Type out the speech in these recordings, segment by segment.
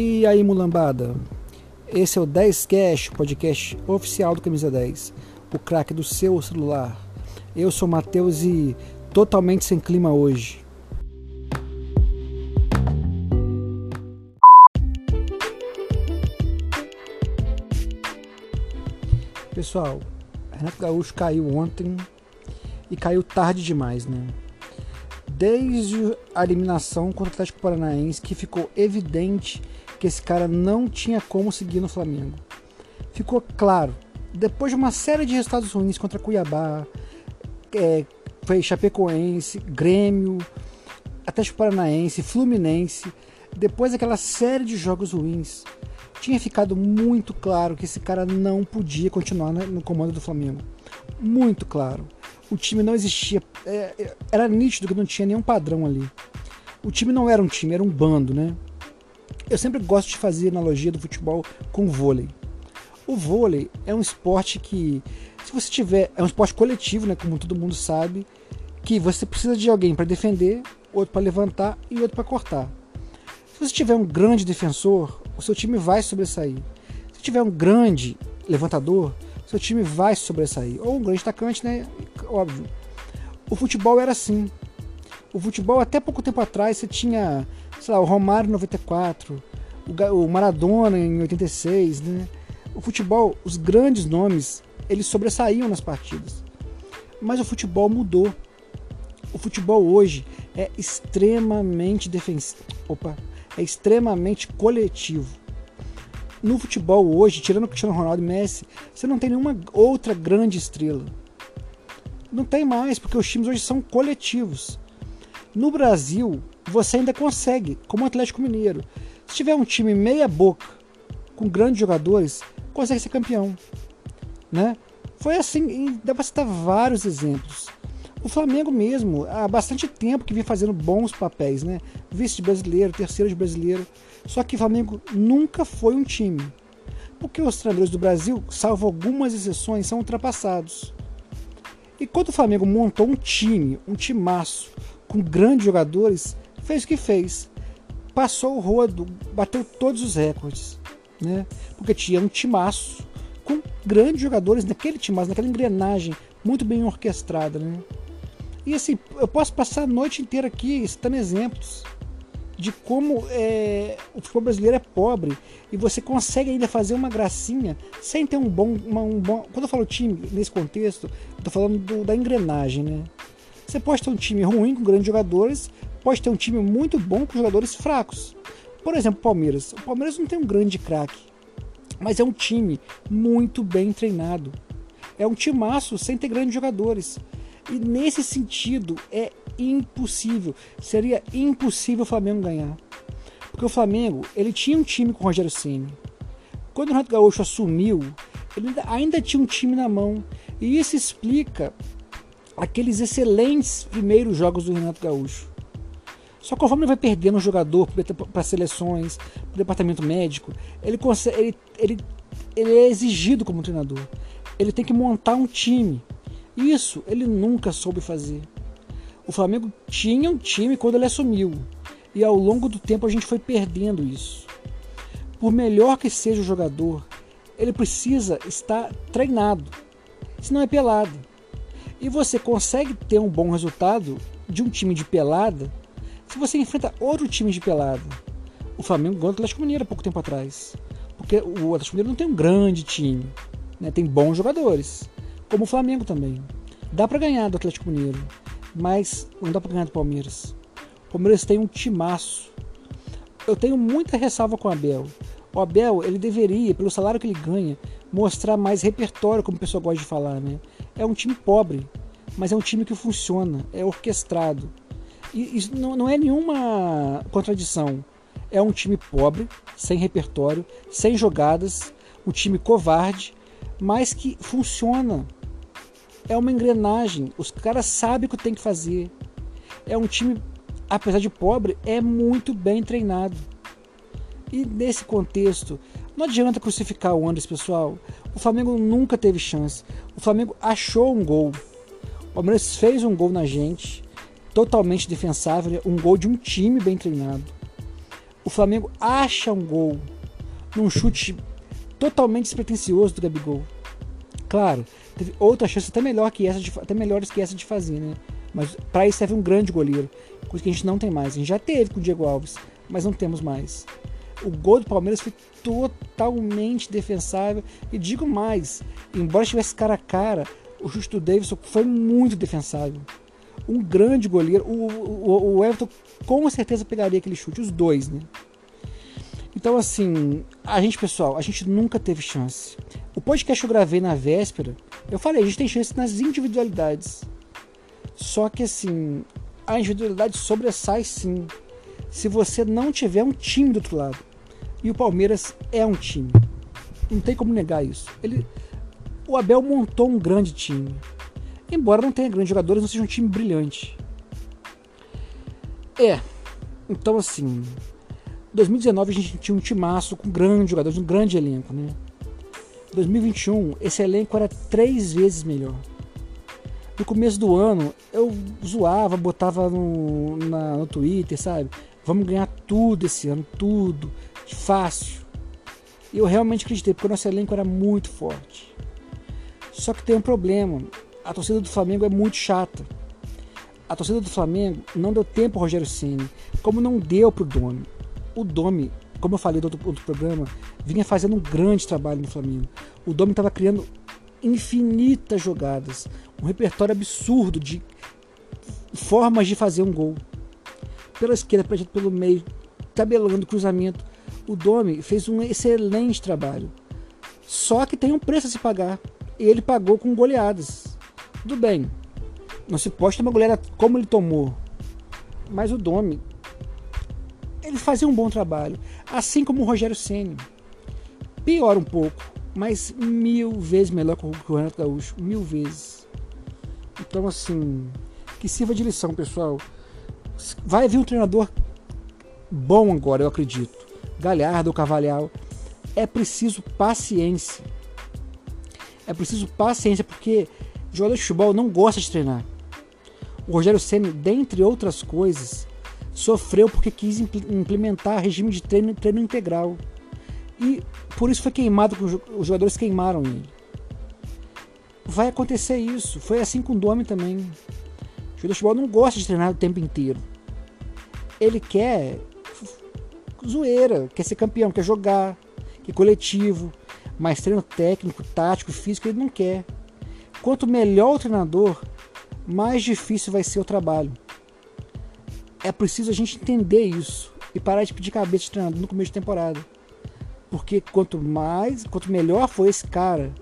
E aí, mulambada? Esse é o 10 Cash, podcast oficial do Camisa 10, o craque do seu celular. Eu sou o Matheus e totalmente sem clima hoje. Pessoal, Renato Gaúcho caiu ontem e caiu tarde demais, né? Desde a eliminação contra o Atlético Paranaense que ficou evidente que esse cara não tinha como seguir no Flamengo. Ficou claro, depois de uma série de resultados ruins contra Cuiabá, é, foi Chapecoense, Grêmio, Atlético Paranaense, Fluminense, depois daquela série de jogos ruins, tinha ficado muito claro que esse cara não podia continuar no comando do Flamengo. Muito claro. O time não existia. É, é, era nítido que não tinha nenhum padrão ali. O time não era um time, era um bando, né? Eu sempre gosto de fazer analogia do futebol com o vôlei. O vôlei é um esporte que, se você tiver, é um esporte coletivo, né, como todo mundo sabe, que você precisa de alguém para defender, outro para levantar e outro para cortar. Se você tiver um grande defensor, o seu time vai sobressair. Se tiver um grande levantador, seu time vai sobressair. Ou um grande atacante, né? Óbvio. O futebol era assim. O futebol, até pouco tempo atrás, você tinha sei lá, o Romário em 94, o Maradona em 86, né? O futebol, os grandes nomes, eles sobressaíam nas partidas. Mas o futebol mudou. O futebol hoje é extremamente defensivo. Opa, é extremamente coletivo. No futebol hoje, tirando o Cristiano Ronaldo e Messi, você não tem nenhuma outra grande estrela. Não tem mais, porque os times hoje são coletivos. No Brasil, você ainda consegue, como o Atlético Mineiro. Se tiver um time meia boca, com grandes jogadores, consegue ser campeão. Né? Foi assim, dá para citar vários exemplos. O Flamengo mesmo, há bastante tempo que vem fazendo bons papéis, né? Vice de brasileiro, terceiro de brasileiro. Só que o Flamengo nunca foi um time. Porque os treinadores do Brasil, salvo algumas exceções, são ultrapassados. E quando o Flamengo montou um time, um timaço, com grandes jogadores, fez o que fez. Passou o rodo, bateu todos os recordes. Né? Porque tinha um timaço com grandes jogadores naquele timaço, naquela engrenagem muito bem orquestrada. Né? E assim, eu posso passar a noite inteira aqui citando exemplos de como é, o futebol brasileiro é pobre e você consegue ainda fazer uma gracinha sem ter um bom, uma, um bom. Quando eu falo time nesse contexto, tô falando do, da engrenagem, né? Você pode ter um time ruim com grandes jogadores, pode ter um time muito bom com jogadores fracos. Por exemplo, o Palmeiras. O Palmeiras não tem um grande craque, mas é um time muito bem treinado. É um timaço sem ter grandes jogadores. E nesse sentido é impossível, seria impossível o Flamengo ganhar. Porque o Flamengo, ele tinha um time com o Rogério Ceni. Quando o Renato Gaúcho assumiu, ele ainda tinha um time na mão. E isso explica aqueles excelentes primeiros jogos do Renato Gaúcho. Só conforme ele vai perdendo um jogador para seleções, para departamento médico, ele, consegue, ele, ele, ele é exigido como treinador. Ele tem que montar um time. Isso ele nunca soube fazer. O Flamengo tinha um time quando ele assumiu. E ao longo do tempo a gente foi perdendo isso. Por melhor que seja o jogador, ele precisa estar treinado. Senão é pelado. E você consegue ter um bom resultado de um time de pelada se você enfrenta outro time de pelada. O Flamengo ganhou o Atlético Mineiro há pouco tempo atrás. Porque o Atlético Mineiro não tem um grande time. Né? Tem bons jogadores. Como o Flamengo também. Dá para ganhar do Atlético Mineiro. Mas não dá para ganhar do Palmeiras. O Palmeiras tem um timaço. Eu tenho muita ressalva com o Abel. O Abel, ele deveria, pelo salário que ele ganha, mostrar mais repertório, como o pessoal gosta de falar, né? É um time pobre, mas é um time que funciona, é orquestrado. Isso não, não é nenhuma contradição. É um time pobre, sem repertório, sem jogadas, um time covarde, mas que funciona. É uma engrenagem. Os caras sabem o que tem que fazer. É um time, apesar de pobre, é muito bem treinado. E nesse contexto, não adianta crucificar o Anderson, pessoal. O Flamengo nunca teve chance. O Flamengo achou um gol. O Palmeiras fez um gol na gente, totalmente defensável, um gol de um time bem treinado. o Flamengo acha um gol num chute totalmente despretensioso do Gabigol. Claro, teve outras chances até, melhor que essa de, até melhores que essa de fazer, né? Mas para isso serve um grande goleiro, coisa que a gente não tem mais. A gente já teve com o Diego Alves, mas não temos mais. O gol do Palmeiras foi totalmente defensável. E digo mais, embora estivesse cara a cara, o chute do Davidson foi muito defensável. Um grande goleiro. O, o, o Everton com certeza pegaria aquele chute, os dois, né? Então, assim, a gente, pessoal, a gente nunca teve chance. O podcast que eu gravei na véspera, eu falei, a gente tem chance nas individualidades. Só que, assim, a individualidade sobressai sim. Se você não tiver um time do outro lado. E o Palmeiras é um time. Não tem como negar isso. Ele, o Abel montou um grande time. Embora não tenha grandes jogadores, não seja um time brilhante. É. Então, assim, 2019 a gente tinha um timaço com grandes jogadores, um grande elenco, né? 2021 esse elenco era três vezes melhor. No começo do ano eu zoava, botava no, na, no Twitter, sabe? Vamos ganhar tudo esse ano, tudo, fácil. E eu realmente acreditei, porque o nosso elenco era muito forte. Só que tem um problema: a torcida do Flamengo é muito chata. A torcida do Flamengo não deu tempo ao Rogério Ceni, como não deu pro Domi o Domi, como eu falei do outro, outro programa, vinha fazendo um grande trabalho no Flamengo. O Domi estava criando infinitas jogadas, um repertório absurdo de formas de fazer um gol. Pela esquerda, pelo meio, tabelando cruzamento. O Domi fez um excelente trabalho. Só que tem um preço a se pagar. E ele pagou com goleadas. Tudo bem. Não se pode uma goleada como ele tomou. Mas o Domi ele fazia um bom trabalho, assim como o Rogério Ceni. Pior um pouco, mas mil vezes melhor que o Renato Gaúcho, mil vezes. Então assim, que sirva de lição, pessoal. Vai vir um treinador bom agora, eu acredito. Galhardo ou Cavalhal. É preciso paciência. É preciso paciência porque jogador de futebol não gosta de treinar. O Rogério Ceni, dentre outras coisas, sofreu porque quis implementar regime de treino, treino integral. E por isso foi queimado, os jogadores queimaram ele. Vai acontecer isso. Foi assim com o Domi também. O jogador de futebol não gosta de treinar o tempo inteiro. Ele quer zoeira, quer ser campeão, quer jogar, quer coletivo, mas treino técnico, tático, físico ele não quer. Quanto melhor o treinador, mais difícil vai ser o trabalho é preciso a gente entender isso e parar de pedir cabeça de treinador no começo de temporada. Porque quanto mais, quanto melhor for esse cara,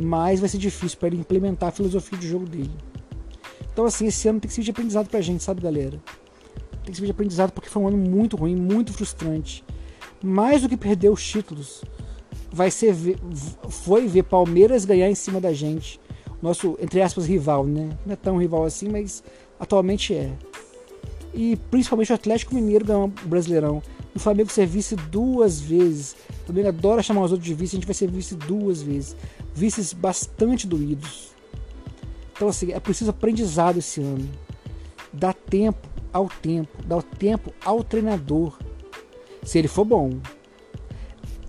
mais vai ser difícil para ele implementar a filosofia de jogo dele. Então, assim, esse ano tem que ser de aprendizado pra gente, sabe, galera? Tem que ser de aprendizado porque foi um ano muito ruim, muito frustrante. Mais do que perder os títulos, vai ser ver, foi ver Palmeiras ganhar em cima da gente. Nosso, entre aspas, rival, né? Não é tão rival assim, mas atualmente é e principalmente o Atlético Mineiro ganhou o Brasileirão. O Flamengo ser vice duas vezes. O Flamengo adora chamar os outros de vice, a gente vai ser vice duas vezes. Vices bastante doídos. Então, assim, é preciso aprendizado esse ano. Dá tempo ao tempo, dá tempo ao treinador, se ele for bom.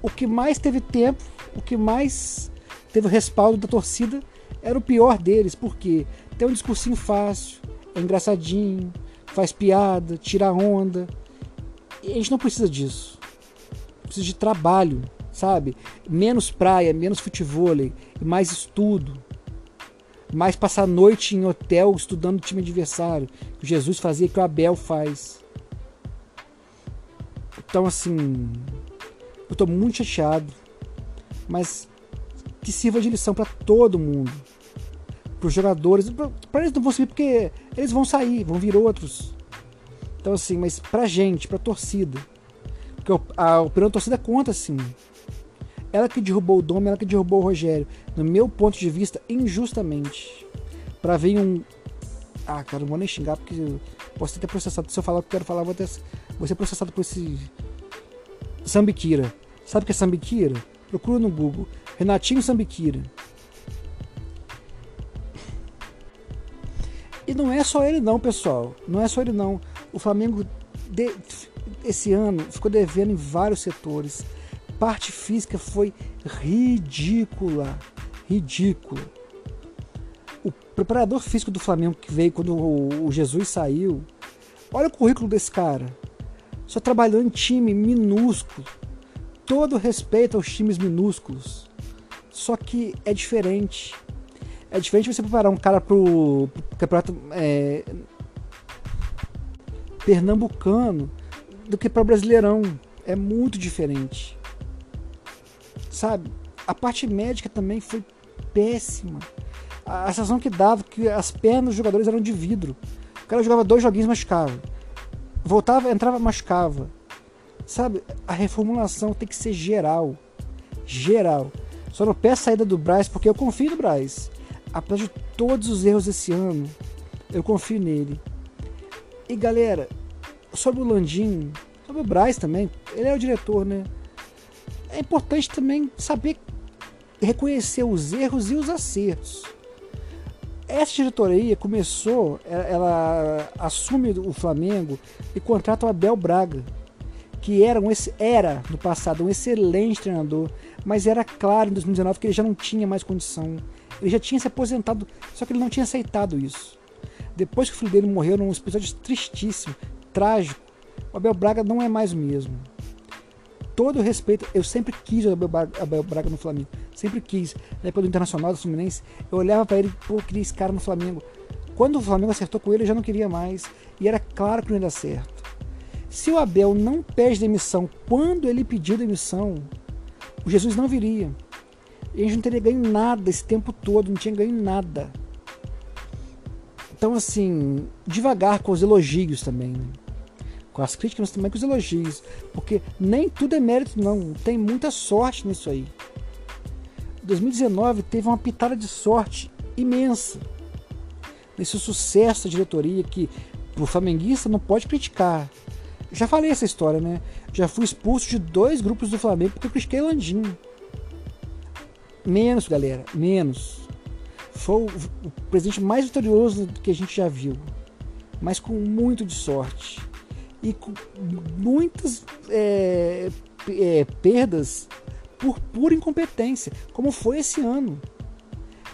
O que mais teve tempo, o que mais teve o respaldo da torcida era o pior deles, porque tem um discursinho fácil, é engraçadinho, faz piada, tira onda. E a gente não precisa disso. Precisa de trabalho, sabe? Menos praia, menos futebol e mais estudo. Mais passar a noite em hotel estudando o time adversário. Que Jesus fazia que o Abel faz. Então, assim, eu tô muito chateado, mas que sirva de lição para todo mundo para os jogadores. Para eles não vão subir porque eles vão sair, vão vir outros. Então, assim, mas pra gente, pra torcida. Porque a opinião da torcida conta, assim. Ela que derrubou o Dom, ela que derrubou o Rogério. No meu ponto de vista, injustamente. Pra vir um. Ah, cara, não vou nem xingar porque posso ter processado. Se eu falar o que eu quero falar, vou, ter... vou ser processado por esse. Sambiquira. Sabe o que é Sambiquira? Procura no Google. Renatinho Sambiquira. E não é só ele não, pessoal. Não é só ele não. O Flamengo de, esse ano ficou devendo em vários setores. Parte física foi ridícula. Ridícula. O preparador físico do Flamengo que veio quando o Jesus saiu. Olha o currículo desse cara. Só trabalhou em time minúsculo. Todo respeito aos times minúsculos. Só que é diferente. É diferente você preparar um cara pro, pro campeonato é, pernambucano do que para o brasileirão. É muito diferente. Sabe? A parte médica também foi péssima. A, a sensação que dava que as pernas dos jogadores eram de vidro. O cara jogava dois joguinhos machucava. Voltava, entrava, machucava. Sabe? A reformulação tem que ser geral. Geral. Só não peço saída do Braz porque eu confio no Braz apesar de todos os erros desse ano, eu confio nele. E galera, sobre o Landim, sobre o Braz também, ele é o diretor, né? É importante também saber reconhecer os erros e os acertos. Essa diretoria começou, ela, assume o Flamengo e contrata o Abel Braga, que era, um, era no passado um excelente treinador, mas era claro em 2019 que ele já não tinha mais condição ele já tinha se aposentado, só que ele não tinha aceitado isso. Depois que o filho dele morreu num episódio tristíssimo, trágico, o Abel Braga não é mais o mesmo. Todo o respeito, eu sempre quis o Abel Braga, Abel Braga no Flamengo, sempre quis. Na época do Internacional do Fluminense, eu olhava para ele, pô, eu queria esse cara no Flamengo. Quando o Flamengo acertou com ele, eu já não queria mais, e era claro que não ia dar certo. Se o Abel não pede demissão quando ele pediu demissão, o Jesus não viria. E a gente não teria ganho nada esse tempo todo, não tinha ganho nada. Então, assim, devagar com os elogios também. Né? Com as críticas, mas também com os elogios. Porque nem tudo é mérito, não. Tem muita sorte nisso aí. 2019 teve uma pitada de sorte imensa. Nesse sucesso da diretoria que o flamenguista não pode criticar. Já falei essa história, né? Já fui expulso de dois grupos do Flamengo porque eu critiquei Landim. Menos, galera, menos. Foi o, presidente mais vitorioso que a gente já viu, mas com muito de sorte e com muitas é, é, perdas por pura incompetência, como foi esse ano.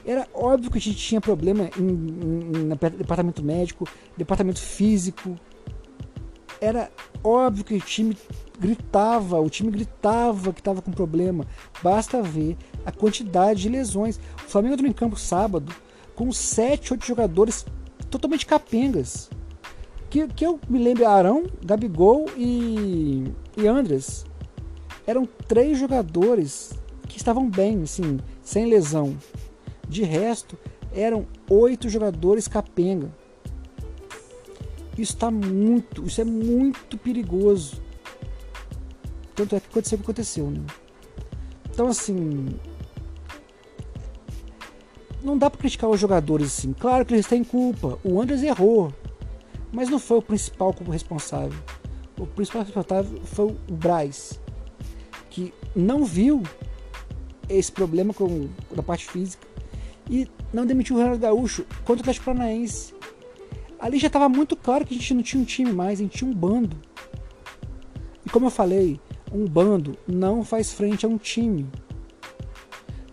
Era óbvio que a gente tinha problema em, em, em departamento médico, departamento físico. Era óbvio que o time gritava, o time gritava que estava com problema. Basta ver a quantidade de lesões. O Flamengo entrou em campo sábado com 7, 8 jogadores totalmente capengas. Que, que eu me lembro, Arão, Gabigol e, e Andres. Eram três jogadores que estavam bem, assim, sem lesão. De resto, eram oito jogadores capenga. Isso está muito, isso é muito perigoso. Tanto é que aconteceu o que aconteceu, né? Então, assim. Não dá para criticar os jogadores assim. Claro que eles têm culpa. O Andres errou. Mas não foi o principal responsável. O principal responsável foi o Braz. Que não viu esse problema com, da parte física. E não demitiu o Renato Gaúcho contra o Atlético Paranaense. Ali já estava muito claro que a gente não tinha um time mais, a gente tinha um bando. E como eu falei, um bando não faz frente a um time.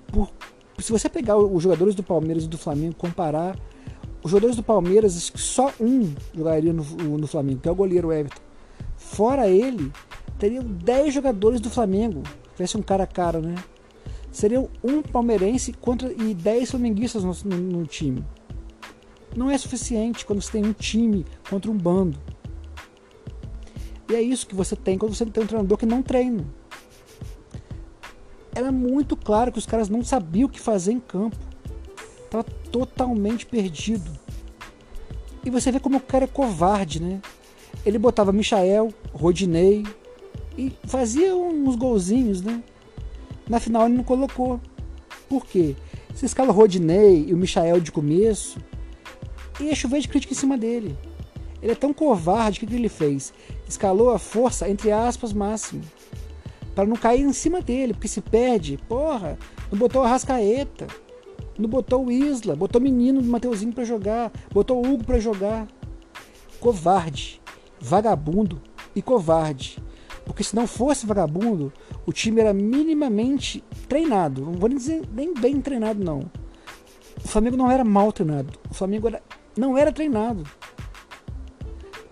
Por, se você pegar os jogadores do Palmeiras e do Flamengo, comparar os jogadores do Palmeiras, só um jogaria no, no Flamengo, que é o goleiro Everton. Fora ele, teriam 10 jogadores do Flamengo. Tivesse um cara a cara, né? Seriam um palmeirense contra, e 10 flamenguistas no, no, no time. Não é suficiente quando você tem um time contra um bando. E é isso que você tem quando você tem um treinador que não treina. Era muito claro que os caras não sabiam o que fazer em campo. Tava totalmente perdido. E você vê como o cara é covarde, né? Ele botava Michael, Rodinei e fazia uns golzinhos, né? Na final ele não colocou. Por quê? Se escala o Rodinei e o Michael de começo, ia chover de crítica em cima dele. Ele é tão covarde que o que ele fez? Escalou a força, entre aspas, máximo. para não cair em cima dele, porque se perde, porra, não botou a Rascaeta, não botou o Isla, botou o menino do Mateuzinho para jogar, botou o Hugo para jogar. Covarde, vagabundo, e covarde. Porque se não fosse vagabundo, o time era minimamente treinado. Não vou nem dizer nem bem treinado, não. O Flamengo não era mal treinado. O Flamengo era, não era treinado.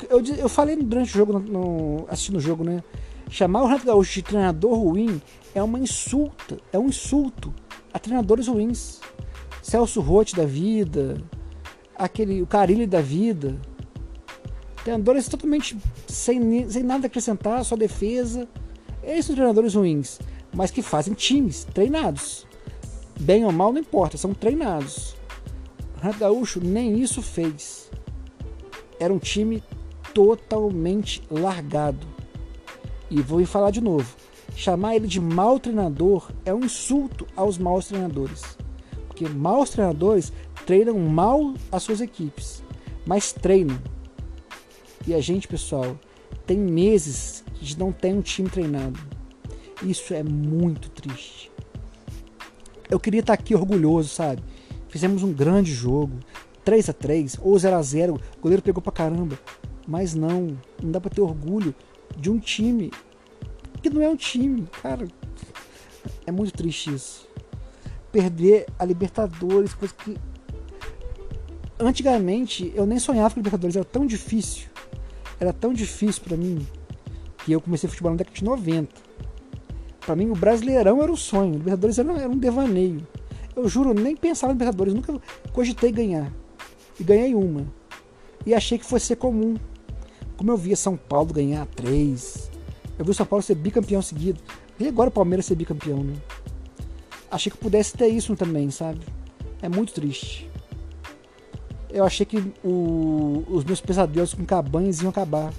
Eu, eu falei durante o jogo, no, assistindo o jogo, né? Chamar o Renato Gaúcho de treinador ruim é uma insulta, é um insulto a treinadores ruins. Celso Rotti da vida, aquele o Carilli da vida. Treinadores totalmente sem, sem nada acrescentar, só defesa. Esses são treinadores ruins, mas que fazem times treinados. Bem ou mal, não importa, são treinados. Renato Gaúcho nem isso fez. Era um time totalmente largado. E vou falar de novo. Chamar ele de mau treinador é um insulto aos maus treinadores. Porque maus treinadores treinam mal as suas equipes, mas treinam. E a gente, pessoal, tem meses de não ter um time treinado. Isso é muito triste. Eu queria estar aqui orgulhoso, sabe? Fizemos um grande jogo, 3 a 3 ou 0 a 0 o goleiro pegou pra caramba. Mas não, não dá pra ter orgulho de um time que não é um time, cara. É muito triste isso. Perder a Libertadores, coisa que. Antigamente eu nem sonhava com Libertadores, era tão difícil. Era tão difícil para mim que eu comecei futebol na década de 90. Para mim o Brasileirão era o sonho, o Libertadores era um devaneio. Eu juro, nem pensava em Libertadores, nunca cogitei ganhar. E ganhei uma. E achei que fosse ser comum. Como eu via São Paulo ganhar três, eu vi São Paulo ser bicampeão seguido. E agora o Palmeiras ser bicampeão, né? Achei que pudesse ter isso também, sabe? É muito triste. Eu achei que o, os meus pesadelos com Cabanhas iam acabar.